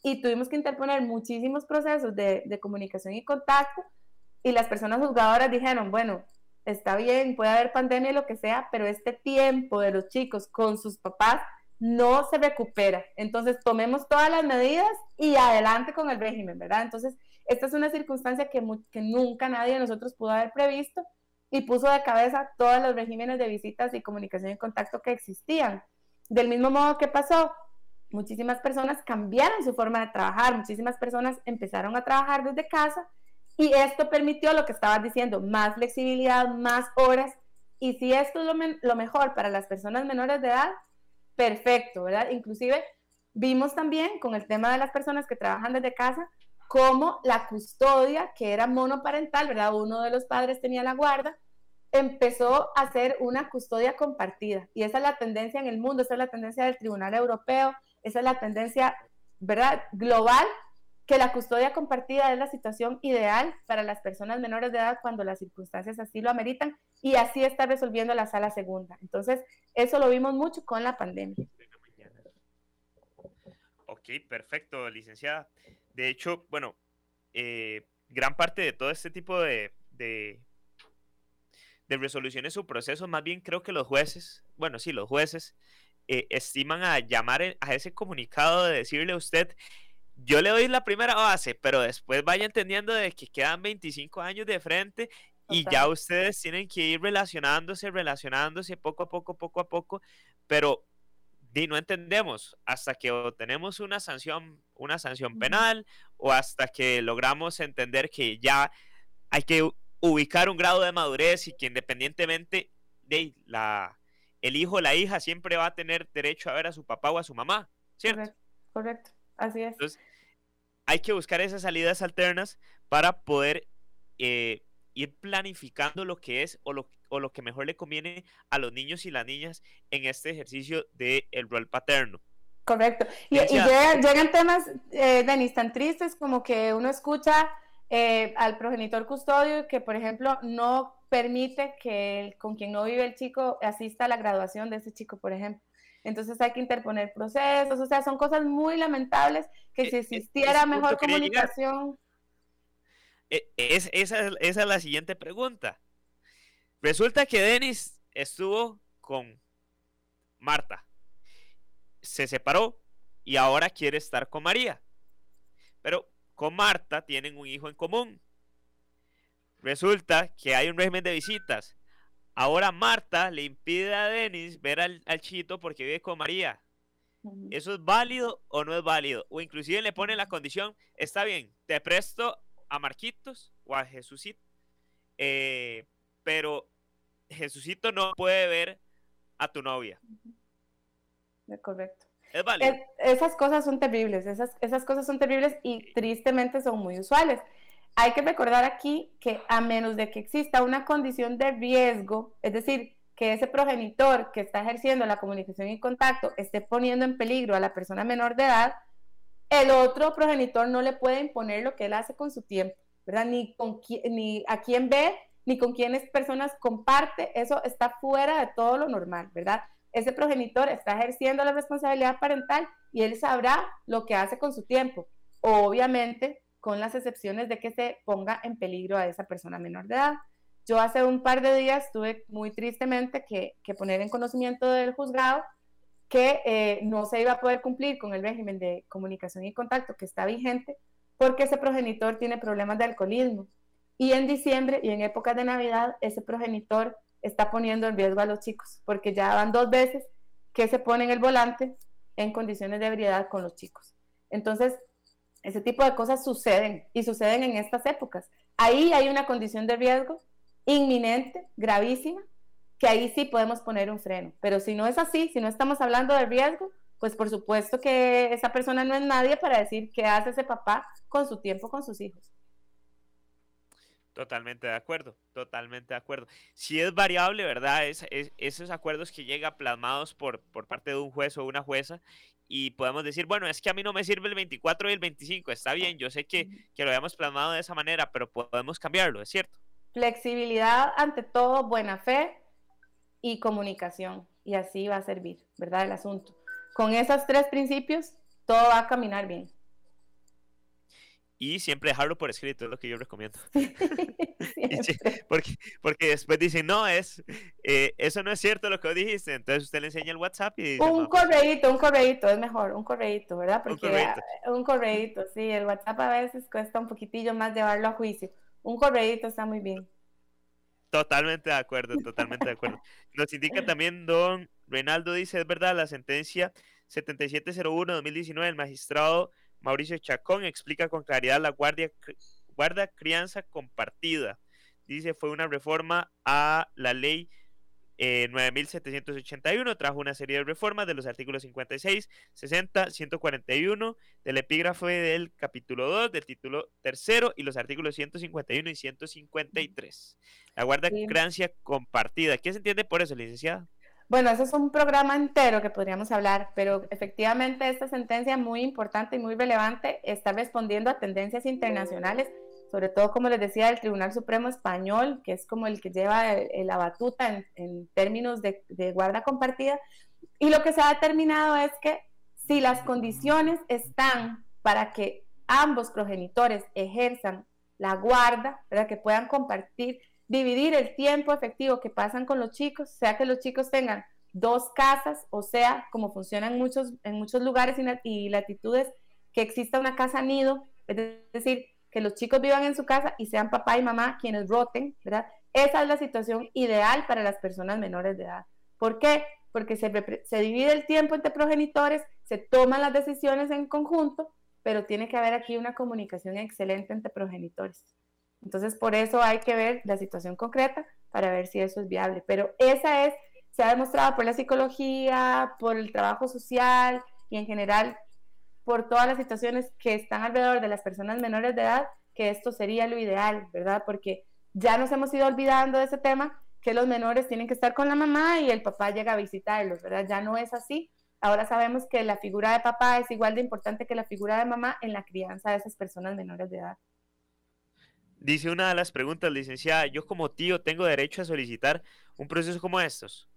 E: y tuvimos que interponer muchísimos procesos de, de comunicación y contacto y las personas juzgadoras dijeron, bueno, está bien, puede haber pandemia y lo que sea, pero este tiempo de los chicos con sus papás no se recupera. Entonces, tomemos todas las medidas y adelante con el régimen, ¿verdad? Entonces, esta es una circunstancia que, que nunca nadie de nosotros pudo haber previsto y puso de cabeza todos los regímenes de visitas y comunicación y contacto que existían. Del mismo modo que pasó, muchísimas personas cambiaron su forma de trabajar, muchísimas personas empezaron a trabajar desde casa y esto permitió lo que estabas diciendo, más flexibilidad, más horas. Y si esto es lo, mejor para las personas menores de edad, perfecto, ¿verdad? Inclusive vimos también con el tema de las personas que trabajan desde casa, como la custodia, que era monoparental, ¿verdad? Uno de los padres tenía la guarda, empezó a ser una custodia compartida. Y esa es la tendencia en el mundo, esa es la tendencia del Tribunal Europeo, esa es la tendencia, ¿verdad? Global, que la custodia compartida es la situación ideal para las personas menores de edad cuando las circunstancias así lo ameritan y así está resolviendo la sala segunda. Entonces, eso lo vimos mucho con la pandemia.
D: Ok, perfecto, licenciada. De hecho, bueno, eh, gran parte de todo este tipo de, de, resoluciones o procesos, más bien creo que los jueces, bueno, sí, los jueces eh, estiman a llamar a ese comunicado de decirle a usted, yo le doy la primera base, pero después vaya entendiendo de que quedan 25 años de frente y ya ustedes tienen que ir relacionándose, relacionándose poco a poco, poco a poco, pero di, no entendemos hasta que tenemos una sanción, una sanción penal o hasta que logramos entender que ya hay que ubicar un grado de madurez y que independientemente de la el hijo o la hija siempre va a tener derecho a ver a su papá o a su mamá, ¿cierto?
E: Correcto, así es.
D: Entonces, hay que buscar esas salidas alternas para poder eh, ir planificando lo que es o lo, o lo, que mejor le conviene a los niños y las niñas en este ejercicio del el rol paterno.
E: Correcto. Y, llegan, temas, eh, Denis, tan tristes como que uno escucha eh, al progenitor custodio que, por ejemplo, no permite que con quien no vive el chico asista a la graduación de ese chico, por ejemplo. Entonces hay que interponer procesos, o sea, son cosas muy lamentables que si existiera mejor comunicación.
D: Es, esa, esa es la siguiente pregunta. Resulta que Denis estuvo con Marta, se separó y ahora quiere estar con María. Pero con Marta tienen un hijo en común. Resulta que hay un régimen de visitas. Ahora Marta le impide a Denis ver al, chito porque vive con María. ¿Eso es válido o no es válido? O inclusive le pone la condición, está bien, te presto a Marquitos o a Jesucito, eh, pero Jesucito no puede ver a tu novia.
E: Correcto.
D: Es válido.
E: esas cosas son terribles, esas, esas cosas son terribles y tristemente son muy usuales. Hay que recordar aquí que a menos de que exista una condición de riesgo, es decir, que ese progenitor que está ejerciendo la comunicación y contacto esté poniendo en peligro a la persona menor de edad, el otro progenitor no le puede imponer lo que él hace con su tiempo, ¿verdad? Ni, con ni a quién ve, ni con quiénes personas comparte, eso está fuera de todo lo normal, ¿verdad? Ese progenitor está ejerciendo la responsabilidad parental y él sabrá lo que hace con su tiempo. Obviamente, con las excepciones de que se ponga en peligro a esa persona menor de edad. Yo hace un par de días tuve muy tristemente que, poner en conocimiento del juzgado que eh, no se iba a poder cumplir con el régimen de comunicación y contacto que está vigente porque ese progenitor tiene problemas de alcoholismo. Y en diciembre y en épocas de Navidad, ese progenitor está poniendo en riesgo a los chicos, porque ya van dos veces que se pone en el volante en condiciones de ebriedad con los chicos. Entonces, ese tipo de cosas suceden y suceden en estas épocas. Ahí hay una condición de riesgo inminente, gravísima, que ahí sí podemos poner un freno. Pero si no es así, si no estamos hablando de riesgo, pues por supuesto que esa persona no es nadie para decir qué hace ese papá con su tiempo, con sus hijos.
D: Totalmente de acuerdo, totalmente de acuerdo. Si es variable, ¿verdad? Es, esos acuerdos que llegan plasmados por, por parte de un juez o una jueza y podemos decir, bueno, es que a mí no me sirve el 24 y el 25, está bien, yo sé que, que lo habíamos plasmado de esa manera, pero podemos cambiarlo, es cierto.
E: Flexibilidad ante todo, buena fe y comunicación, y así va a servir, ¿verdad? El asunto. Con esos tres principios, todo va a caminar bien
D: y siempre dejarlo por escrito, es lo que yo recomiendo. [laughs] porque, porque después dicen, no, es eh, eso no es cierto lo que dijiste, entonces usted le enseña el WhatsApp y dice...
E: Un correíto, un correíto, es mejor, un correíto, ¿verdad? Porque un correíto. sí, el WhatsApp a veces cuesta un poquitillo más llevarlo a juicio. Un correíto está muy bien.
D: Totalmente de acuerdo, totalmente de acuerdo. Nos indica también don Reinaldo, dice, es verdad, la sentencia 7701-2019 del magistrado Mauricio Chacón explica con claridad la guardia, guarda crianza compartida. Dice, fue una reforma a la ley 9781, eh, trajo una serie de reformas de los artículos 56, 60, 141 del epígrafe del capítulo 2, del título tercero y los artículos 151 y 153. La guarda crianza compartida. ¿Qué se entiende por eso, licenciada?
E: Bueno, eso es un programa entero que podríamos hablar, pero efectivamente esta sentencia muy importante y muy relevante está respondiendo a tendencias internacionales, sobre todo, como les decía, del Tribunal Supremo Español, que es como el que lleva la batuta en, términos de, de guarda compartida. Y lo que se ha determinado es que si las condiciones están para que ambos progenitores ejerzan la guarda, para que puedan compartir dividir el tiempo efectivo que pasan con los chicos, sea que los chicos tengan dos casas, o sea, como funciona en muchos, en muchos lugares y, latitudes, que exista una casa nido, es decir, que los chicos vivan en su casa y sean papá y mamá quienes roten, ¿verdad? Esa es la situación ideal para las personas menores de edad. ¿Por qué? Porque se, se divide el tiempo entre progenitores, se toman las decisiones en conjunto, pero tiene que haber aquí una comunicación excelente entre progenitores. Entonces, por eso hay que ver la situación concreta para ver si eso es viable. Pero esa es, se ha demostrado por la psicología, por el trabajo social y en general por todas las situaciones que están alrededor de las personas menores de edad, que esto sería lo ideal, ¿verdad? Porque ya nos hemos ido olvidando de ese tema, que los menores tienen que estar con la mamá y el papá llega a visitarlos, ¿verdad? Ya no es así. Ahora sabemos que la figura de papá es igual de importante que la figura de mamá en la crianza de esas personas menores de edad.
D: Dice una de las preguntas, licenciada, yo como tío tengo derecho a solicitar un proceso como estos.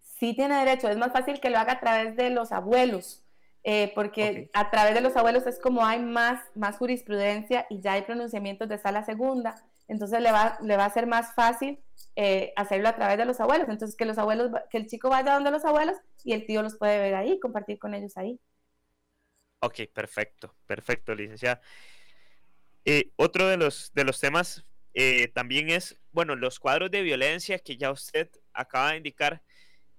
E: Sí tiene derecho, es más fácil que lo haga a través de los abuelos, eh, porque a través de los abuelos es como hay más, más jurisprudencia y ya hay pronunciamientos de sala segunda, entonces le va, le va a ser más fácil eh, hacerlo a través de los abuelos, entonces que los abuelos, que el chico vaya donde los abuelos y el tío los puede ver ahí, compartir con ellos ahí.
D: Ok, perfecto, perfecto, licenciada. Eh, otro de los, de los temas también es, bueno, los cuadros de violencia que ya usted acaba de indicar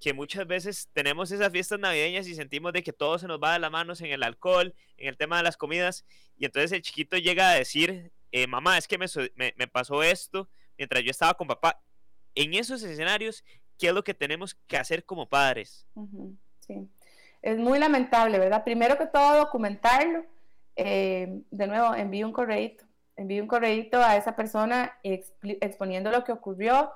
D: que muchas veces tenemos esas fiestas navideñas y sentimos de que todo se nos va de las manos en el alcohol, en el tema de las comidas, y entonces el chiquito llega a decir, eh, mamá, es que me, pasó esto mientras yo estaba con papá. En esos escenarios, ¿qué es lo que tenemos que hacer como padres?
E: Sí, es muy lamentable, ¿verdad? Primero que todo, documentarlo. Eh, de nuevo, envío un correíto, envío un correíto a esa persona exponiendo lo que ocurrió,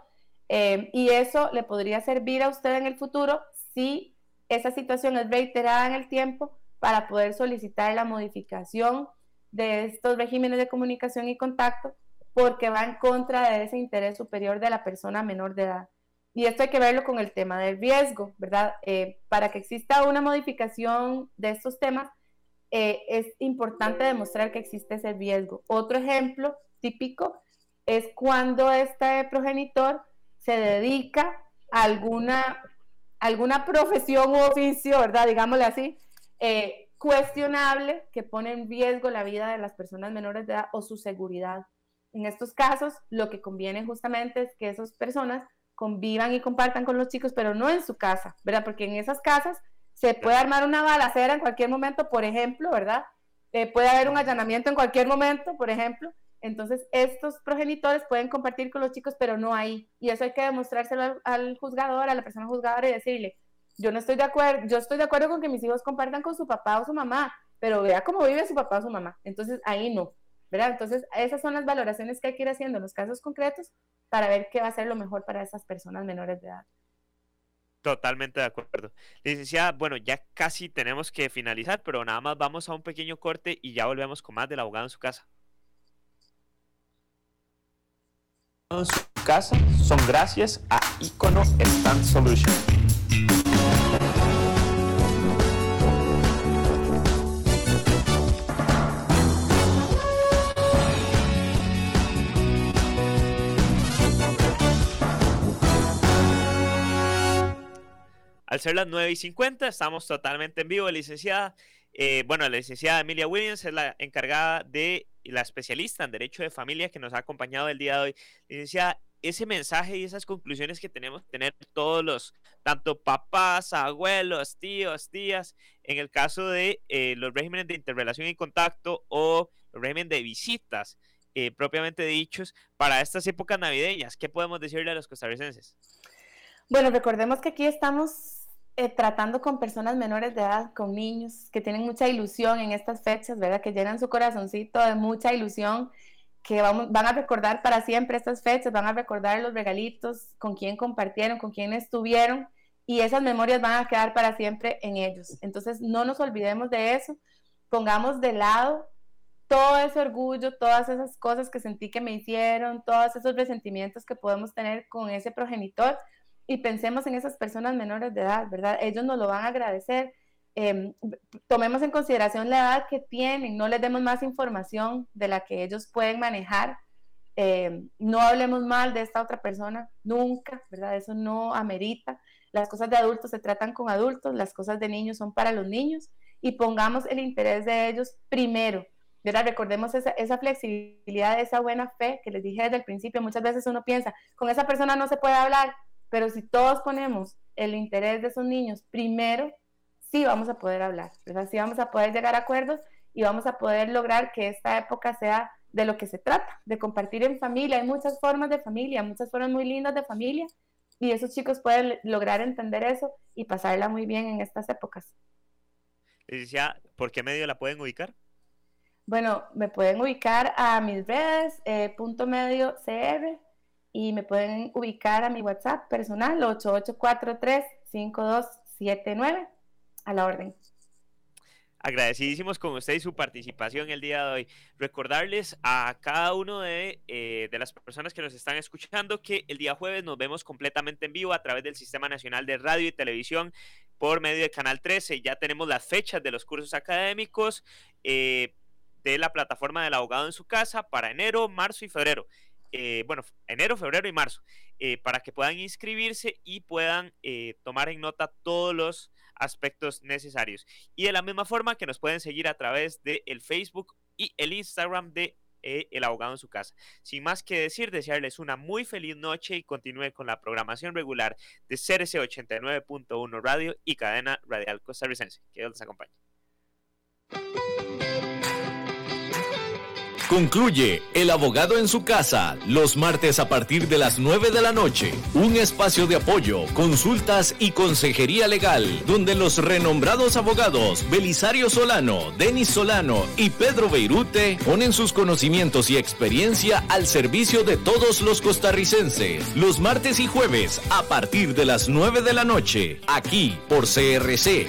E: Em, y eso le podría servir a usted en el futuro si esa situación es reiterada en el tiempo para poder solicitar la modificación de estos regímenes de comunicación y contacto porque va en contra de ese interés superior de la persona menor de edad. Y esto hay que verlo con el tema del riesgo, ¿verdad? Eh, para que exista una modificación de estos temas, eh, es importante demostrar que existe ese riesgo. Otro ejemplo típico es cuando este progenitor se dedica a alguna, alguna profesión u oficio, ¿verdad? Digámosle así, eh, cuestionable que pone en riesgo la vida de las personas menores de edad o su seguridad. En estos casos, lo que conviene justamente es que esas personas convivan y compartan con los chicos, pero no en su casa, ¿verdad? Porque en esas casas se puede armar una balacera en cualquier momento, por ejemplo, ¿verdad? Eh, puede haber un allanamiento en cualquier momento, por ejemplo, entonces, estos progenitores pueden compartir con los chicos, pero no ahí. Y eso hay que demostrárselo al, juzgador, a la persona juzgadora y decirle, yo no estoy de acuerdo, yo estoy de acuerdo con que mis hijos compartan con su papá o su mamá, pero vea cómo vive su papá o su mamá. Entonces, ahí no, ¿verdad? Entonces, esas son las valoraciones que hay que ir haciendo en los casos concretos para ver qué va a ser lo mejor para esas personas menores de edad.
D: Totalmente de acuerdo. Licenciada, bueno, ya casi tenemos que finalizar, pero nada más vamos a un pequeño corte y ya volvemos con más del abogado en su casa. En su casa son gracias a Icono Stand Solution. Al ser las 9 y 50, estamos totalmente en vivo, licenciada. Eh, bueno, la licenciada Emilia Williams es la encargada de la especialista en Derecho de Familia que nos ha acompañado el día de hoy. Licenciada, ese mensaje y esas conclusiones que tenemos que tener todos los, tanto papás, abuelos, tíos, tías, en el caso de eh, los regímenes de interrelación y contacto o los regímenes de visitas eh, propiamente dichos para estas épocas navideñas, ¿qué podemos decirle a los costarricenses?
E: Bueno, recordemos que aquí estamos eh, tratando con personas menores de edad, con niños que tienen mucha ilusión en estas fechas, ¿verdad? Que llenan su corazoncito de mucha ilusión, que vamos, van a recordar para siempre estas fechas, van a recordar los regalitos, con quién compartieron, con quién estuvieron, y esas memorias van a quedar para siempre en ellos. Entonces, no nos olvidemos de eso, pongamos de lado todo ese orgullo, todas esas cosas que sentí que me hicieron, todos esos resentimientos que podemos tener con ese progenitor, y pensemos en esas personas menores de edad, ¿verdad? Ellos nos lo van a agradecer. Em, tomemos en consideración la edad que tienen, no les demos más información de la que ellos pueden manejar. Em, no hablemos mal de esta otra persona, nunca, ¿verdad? Eso no amerita. Las cosas de adultos se tratan con adultos, las cosas de niños son para los niños y pongamos el interés de ellos primero, ¿verdad? Recordemos esa, esa, flexibilidad, esa buena fe que les dije desde el principio. Muchas veces uno piensa, con esa persona no se puede hablar, pero si todos ponemos el interés de esos niños primero, sí vamos a poder hablar, ¿verdad? Sí vamos a poder llegar a acuerdos y vamos a poder lograr que esta época sea de lo que se trata, de compartir en familia. Hay muchas formas de familia, muchas formas muy lindas de familia y esos chicos pueden lograr entender eso y pasarla muy bien en estas épocas.
D: Decía, ¿por qué medio la pueden ubicar?
E: Bueno, me pueden ubicar a mis redes, eh, punto medio CR, y me pueden ubicar a mi WhatsApp personal, 8843-5279, a la orden.
D: Agradecidísimos con usted y su participación el día de hoy. Recordarles a cada uno de, eh, de, las personas que nos están escuchando que el día jueves nos vemos completamente en vivo a través del Sistema Nacional de Radio y Televisión por medio de Canal 13. Ya tenemos las fechas de los cursos académicos eh, de la plataforma del abogado en su casa para enero, marzo y febrero. Eh, bueno, enero, febrero y marzo, para que puedan inscribirse y puedan tomar en nota todos los aspectos necesarios. Y de la misma forma que nos pueden seguir a través de el Facebook y el Instagram de eh, El Abogado en su casa. Sin más que decir, desearles una muy feliz noche y continúen con la programación regular de CRC 89.1 Radio y cadena radial costarricense. Que Dios les acompañe.
C: Concluye El abogado en su casa los martes a partir de las 9 de la noche. Un espacio de apoyo, consultas y consejería legal donde los renombrados abogados Belisario Solano, Denis Solano y Pedro Beirute ponen sus conocimientos y experiencia al servicio de todos los costarricenses. Los martes y jueves a partir de las 9 de la noche, aquí por CRC